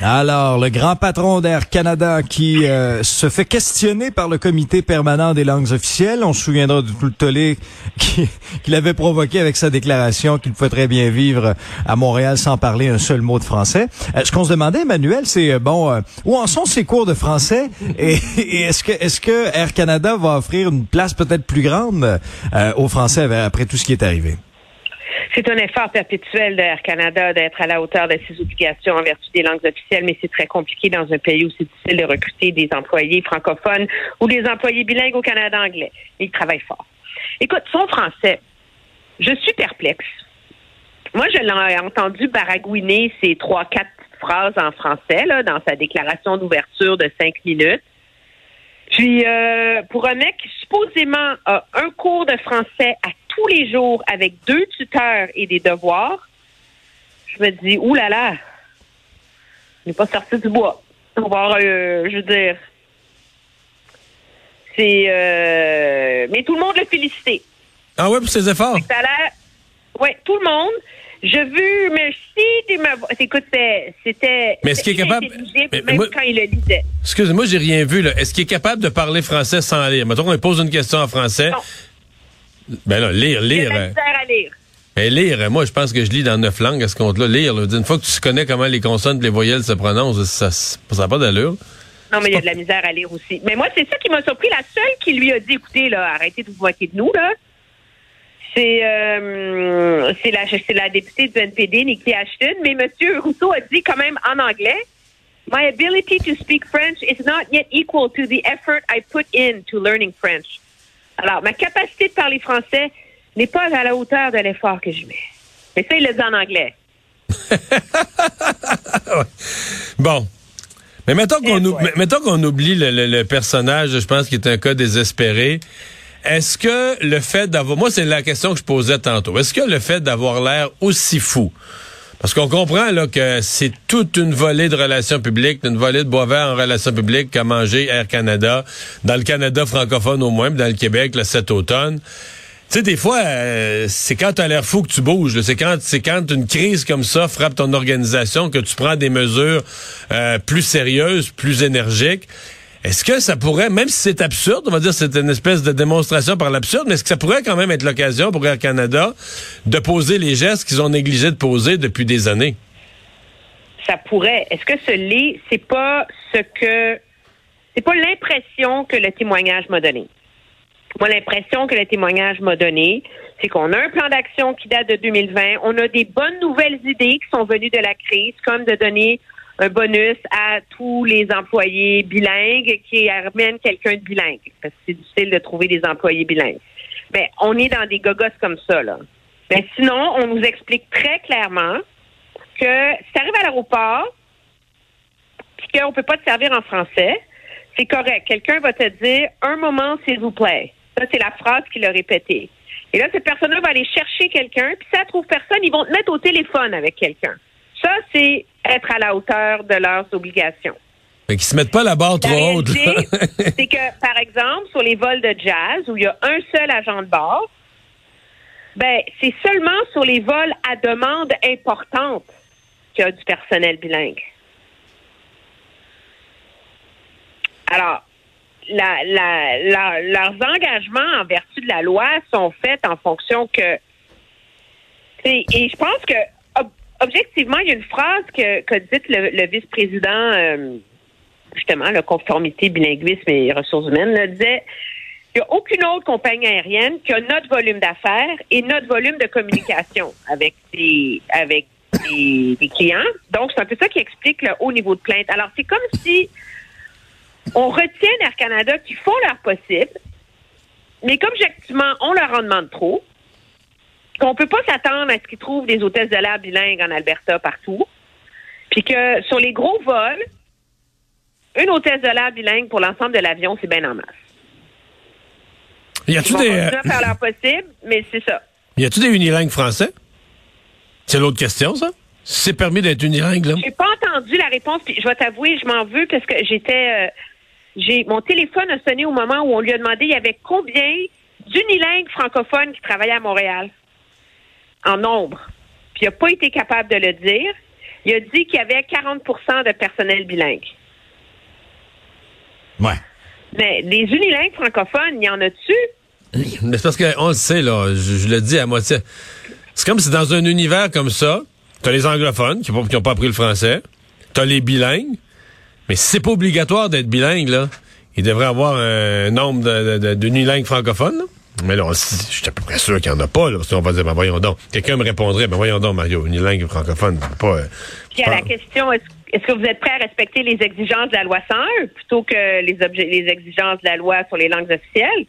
Alors, le grand patron d'Air Canada qui euh, se fait questionner par le comité permanent des langues officielles. On se souviendra de tout le tollé qu'il avait provoqué avec sa déclaration qu'il pouvait très bien vivre à Montréal sans parler un seul mot de français. Euh, ce qu'on se demandait, Emmanuel, c'est euh, bon, où en sont ces cours de français? Et, est-ce que Air Canada va offrir une place peut-être plus grande aux Français après tout ce qui est arrivé? C'est un effort perpétuel de Air Canada d'être à la hauteur de ses obligations en vertu des langues officielles, mais c'est très compliqué dans un pays où c'est difficile de recruter des employés francophones ou des employés bilingues au Canada anglais. Ils travaillent fort. Écoute, son français, je suis perplexe. Moi, je l'ai entendu baragouiner ces trois, quatre phrases en français dans sa déclaration d'ouverture de cinq minutes. Puis, euh, pour un mec qui supposément a un cours de français à tous les jours avec deux tuteurs et des devoirs, je me dis, oulala, là là, n'est pas sorti du bois. On va, euh, je veux dire, c'est, euh, mais tout le monde l'a félicité. Ah ouais, pour ses efforts? Ça ouais, tout le monde. Je vu, de m'avoir. Écoute, c'était. Mais est-ce qu'il est capable. Mais, même quand il le lisait. Excusez-moi, j'ai rien vu, là. Est-ce qu'il est capable de parler français sans lire? Mettons qu'on pose une question en français. Non. Ben là, lire, lire. C'est à lire. Mais lire, moi, je pense que je lis dans neuf langues à ce compte-là. Lire, là, une fois que tu connais comment les consonnes et les voyelles se prononcent, ça n'a pas d'allure. Non, mais il y a de la misère à lire aussi. Mais moi, c'est ça qui m'a surpris. La seule qui lui a dit, écoutez, là, arrêtez de vous moquer de nous, là. C'est euh, la, la députée du NPD, Nikki Ashton, mais M. Rousseau a dit quand même en anglais My ability to speak French is not yet equal to the effort I put in to learning French. Alors, ma capacité de parler français n'est pas à la hauteur de l'effort que je mets. Mais ça, il le dit en anglais. bon. Mais mettons qu'on qu'on oublie le, le, personnage, je pense, qui est un cas désespéré. Est-ce que le fait d'avoir, moi c'est la question que je posais tantôt, est-ce que le fait d'avoir l'air aussi fou, parce qu'on comprend là que c'est toute une volée de relations publiques, une volée de boisvert en relations publiques qu'a mangé Air Canada, dans le Canada francophone au moins, dans le Québec le cet automne. Tu sais, des fois, euh, c'est quand t'as l'air fou que tu bouges. C'est quand, quand une crise comme ça frappe ton organisation que tu prends des mesures euh, plus sérieuses, plus énergiques. Est-ce que ça pourrait, même si c'est absurde, on va dire c'est une espèce de démonstration par l'absurde, mais est-ce que ça pourrait quand même être l'occasion pour Air Canada de poser les gestes qu'ils ont négligé de poser depuis des années? Ça pourrait. Est-ce que ce lit, c'est pas ce que c'est pas l'impression que le témoignage m'a donné. Moi, l'impression que le témoignage m'a donné, c'est qu'on a un plan d'action qui date de 2020. On a des bonnes nouvelles idées qui sont venues de la crise, comme de donner un bonus à tous les employés bilingues qui ramènent quelqu'un de bilingue, parce que c'est difficile de trouver des employés bilingues. Ben, on est dans des gogos comme ça, là. Mais ben, sinon, on nous explique très clairement que si tu arrives à l'aéroport, puis qu'on peut pas te servir en français, c'est correct. Quelqu'un va te dire un moment, s'il vous plaît. Ça, c'est la phrase qu'il a répétée. Et là, cette personne-là va aller chercher quelqu'un, puis si elle trouve personne, ils vont te mettre au téléphone avec quelqu'un. Ça, c'est être à la hauteur de leurs obligations. Fait qu'ils se mettent pas la barre trop haute. c'est que, par exemple, sur les vols de jazz, où il y a un seul agent de bord, ben, c'est seulement sur les vols à demande importante qu'il y a du personnel bilingue. Alors, la, la, leurs engagements en vertu de la loi sont faits en fonction que. Et je pense que objectivement, il y a une phrase que, que dit le, vice-président, euh, justement, la conformité, bilinguisme et ressources humaines, là, disait Il n'y a aucune autre compagnie aérienne qui a notre volume d'affaires et notre volume de communication avec des, avec des, des clients. Donc, c'est un peu ça qui explique le haut niveau de plainte. Alors, c'est comme si on retient Air Canada qui font leur possible, mais comme objectivement, on leur en demande trop, qu'on peut pas s'attendre à ce qu'ils trouvent des hôtesses de l'air bilingues en Alberta partout, puis que sur les gros vols, une hôtesse de l'air bilingue pour l'ensemble de l'avion, c'est bien en masse. Y a-tu des, euh, faire leur possible, mais c'est ça. y a-tu des unilingues français? C'est l'autre question, ça? C'est permis d'être unilingue, là? J'ai pas entendu la réponse, puis je vais t'avouer, je m'en veux parce que j'étais, euh, j'ai mon téléphone a sonné au moment où on lui a demandé il y avait combien d'unilingues francophones qui travaillaient à Montréal? En nombre. Puis il n'a pas été capable de le dire. Il a dit qu'il y avait 40% de personnel bilingue. Ouais. Mais les unilingues francophones, il y en a-tu? Mais c'est parce qu'on le sait, là, je, je le dis à moitié. C'est comme si dans un univers comme ça, t'as les anglophones qui n'ont pas appris le français, t'as les bilingues, mais si c'est pas obligatoire d'être bilingue, là, il devrait avoir un nombre de- de- de- d'unilingues francophones, là. Mais là, je suis à peu près sûr qu'il n'y en a pas, là. Sinon, on va dire, ben voyons donc. Quelqu'un me répondrait, ben voyons donc, Mario, unilingue francophone, c'est pas... euh, Puis à la question, est-ce est-ce que vous êtes prêt à respecter les exigences de la loi 101 plutôt que les, exigences de la loi sur les langues officielles?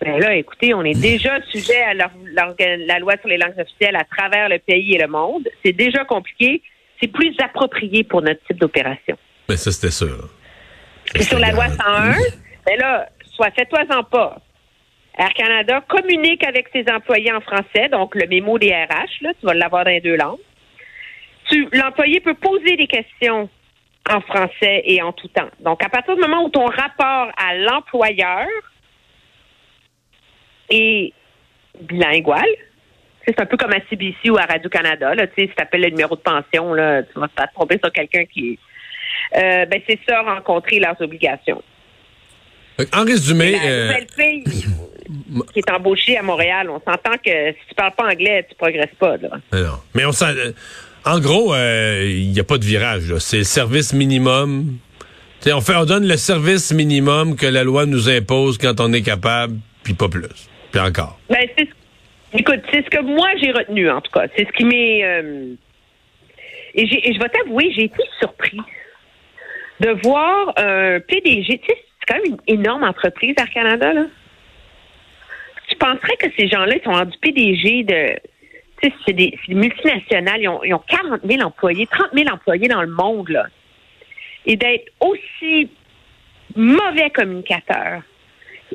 Ben là, écoutez, on est déjà sujet à leur- la loi sur les langues officielles à travers le pays et le monde. C'est déjà compliqué. C'est plus approprié pour notre type d'opération. Mais ça, c'était sûr. Puis sur la loi 101, ben là, soit fais-toi-en pas. Air Canada communique avec ses employés en français, donc le mémo des RH, là, tu vas l'avoir dans les deux langues. L'employé peut poser des questions en français et en tout temps. Donc, à partir du moment où ton rapport à l'employeur est bilingual, c'est un peu comme à CBC ou à Radio-Canada, tu sais, si tu appelles le numéro de pension, là, tu vas te tromper sur quelqu'un qui... Euh, ben, c'est ça, rencontrer leurs obligations. Que, En résumé, La euh, nouvelle fille qui est embauchée à Montréal, on s'entend que si tu parles pas anglais, tu progresses pas. Là. non. mais on sent... euh, En gros, euh, il n'y a pas de virage. C'est le service minimum. On fait, on donne le service minimum que la loi nous impose quand on est capable, puis pas plus. Puis encore. Ben, c'est ce- écoute, c'est ce que moi j'ai retenu en tout cas. C'est ce qui m'est euh, et, j'ai- et je vais t'avouer, j'ai été surpris de voir un PDG. Tu sais, c'est quand même une énorme entreprise Air Canada là. Tu penserais que ces gens-là sont rendus PDG de c'est des multinationales, ils ont, ils ont 40 000 employés, 30 000 employés dans le monde, là. Et d'être aussi mauvais communicateur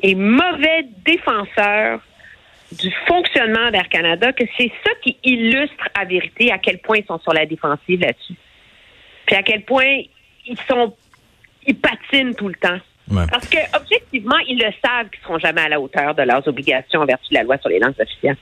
et mauvais défenseur du fonctionnement d'Air Canada, que c'est ça qui illustre à vérité à quel point ils sont sur la défensive là-dessus. Puis à quel point ils sont ils patinent tout le temps. Ouais. Parce que objectivement, ils le savent qu'ils seront jamais à la hauteur de leurs obligations en vertu de la loi sur les langues officielles.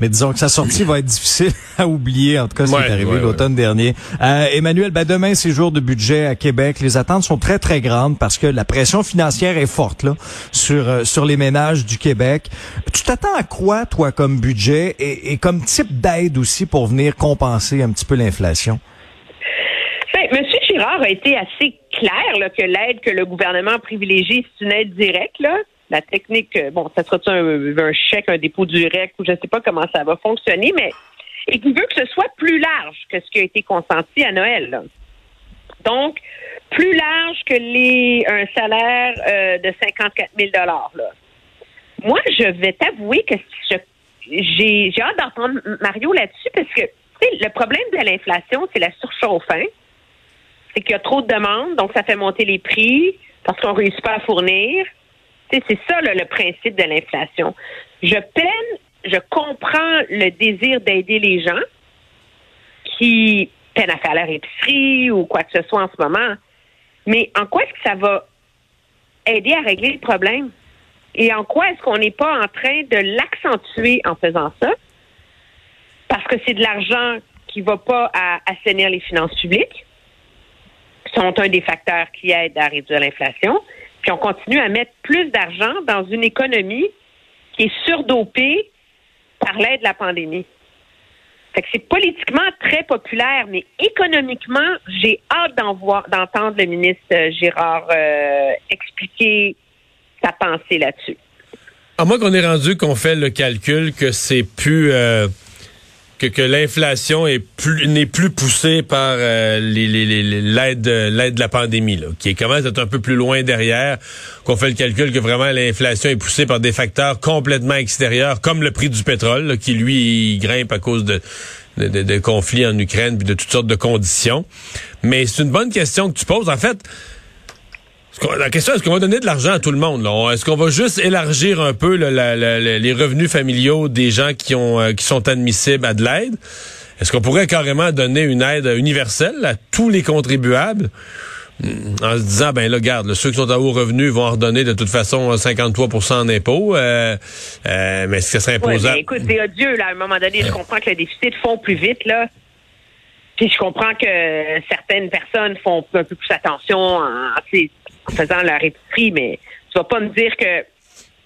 Mais disons que sa sortie va être difficile à oublier, en tout cas, ce qui Ouais, est arrivé ouais, l'automne dernier. Euh, Emmanuel, ben demain, c'est jour de budget à Québec. Les attentes sont très, très grandes parce que la pression financière est forte là sur, euh, sur les ménages du Québec. Tu t'attends à quoi, toi, comme budget et, et comme type d'aide aussi pour venir compenser un petit peu l'inflation? Girard a été assez clair que l'aide que le gouvernement privilégie, c'est une aide directe. La technique, euh, bon, ça sera un, un chèque, un dépôt direct, ou je ne sais pas comment ça va fonctionner, mais et qui veut que ce soit plus large que ce qui a été consenti à Noël. Donc, plus large que un salaire euh, de 54 000 là. Moi, je vais t'avouer que j'ai hâte d'entendre Mario là-dessus parce que le problème de l'inflation, c'est la surchauffe. hein c'est qu'il y a trop de demandes, donc ça fait monter les prix parce qu'on réussit pas à fournir. C'est ça le principe de l'inflation. Je peine, je comprends le désir d'aider les gens qui peinent à faire leur épicerie ou quoi que ce soit en ce moment, mais en quoi est-ce que ça va aider à régler le problème? Et en quoi est-ce qu'on n'est pas en train de l'accentuer en faisant ça? Parce que c'est de l'argent qui va pas à assainir les finances publiques sont un des facteurs qui aident à réduire l'inflation. Puis on continue à mettre plus d'argent dans une économie qui est surdopée par l'aide de la pandémie. Fait que c'est politiquement très populaire, mais économiquement, j'ai hâte d'entendre le ministre euh, Gérard euh, expliquer ta pensée là-dessus. À moins qu'on ait rendu qu'on fait le calcul que c'est plus euh, que, que l'inflation plus n'est plus poussée par euh, les, les, les- l'aide l'aide de la pandémie là, qui commence à être un peu plus loin derrière, qu'on fait le calcul que vraiment l'inflation est poussée par des facteurs complètement extérieurs, comme le prix du pétrole, là, qui lui il grimpe à cause de de, de- de conflits en Ukraine puis de toutes sortes de conditions. Mais c'est une bonne question que tu poses. En fait, La question, est-ce qu'on va donner de l'argent à tout le monde? Est-ce qu'on va juste élargir un peu là, la- la- la- les revenus familiaux des gens qui, ont, euh, qui sont admissibles à de l'aide? Est-ce qu'on pourrait carrément donner une aide universelle à tous les contribuables? Hmm, En se disant, ben là, garde, là, ceux qui sont à haut revenu vont en redonner de toute façon 53 en impôts. Euh, euh, mais est-ce que ça serait imposable? écoute, c'est odieux, là. À un moment donné, je comprends que le déficit fond plus vite, là. Puis je comprends que certaines personnes font un peu plus attention sais, en faisant leur épicerie, mais tu vas pas me dire que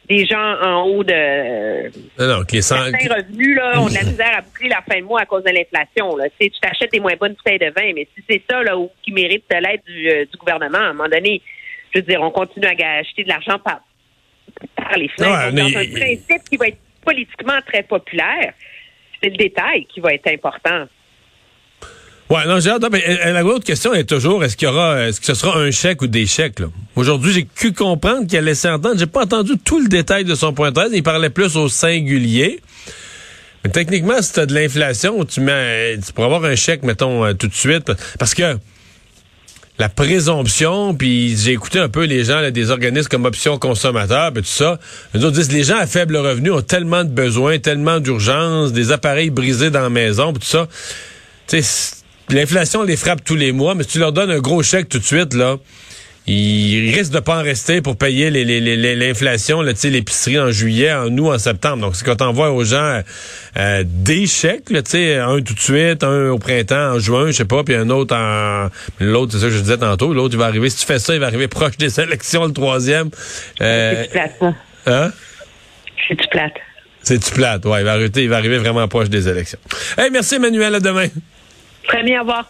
des gens en haut de non, non, cent- certains revenus, là, ont de la misère à boucler la fin de mois à cause de l'inflation. Là. Tu sais, tu t'achètes des moins bonnes bouteilles de vin, mais si c'est ça là, où- qui mérite de l'aide du, euh, du gouvernement, à un moment donné, je veux dire, on continue à acheter de l'argent par, par les fenêtres. Ouais, mais- dans un principe qui va être politiquement très populaire, c'est le détail qui va être important. Ouais, non, j'ai hâte. Mais euh, la autre question est toujours est-ce qu'il y aura, est-ce que ce sera un chèque ou des chèques là? Aujourd'hui, j'ai cru comprendre qu'il a laissé entendre. J'ai pas entendu tout le détail de son point de presse. Il parlait plus au singulier. Mais techniquement, si t'as de l'inflation, tu mets, tu pourrais avoir un chèque, mettons, euh, tout de suite, parce que la présomption, puis j'ai écouté un peu les gens là, des organismes comme Option Consommateur, puis tout ça. Autres disent les gens à faible revenu ont tellement de besoins, tellement d'urgence, des appareils brisés dans la maison, puis tout ça. Tu sais, l'inflation les frappe tous les mois, mais si tu leur donnes un gros chèque tout de suite, là, ils risquent de pas en rester pour payer les- les- les- l'inflation, l'épicerie en juillet, en août, en septembre. Donc, c'est quand t'envoies aux gens euh, des chèques, là, tu sais, un tout de suite, un au printemps, en juin, je sais pas, puis un autre en... L'autre, c'est ça que je disais tantôt, l'autre, il va arriver, si tu fais ça, il va arriver proche des élections, le troisième. Euh, C'est-tu plate, hein? C'est-tu plate? C'est-tu plate? Ouais, il va, arriver, il va arriver vraiment proche des élections. Hey, merci Emmanuel, à demain. Bien, au revoir.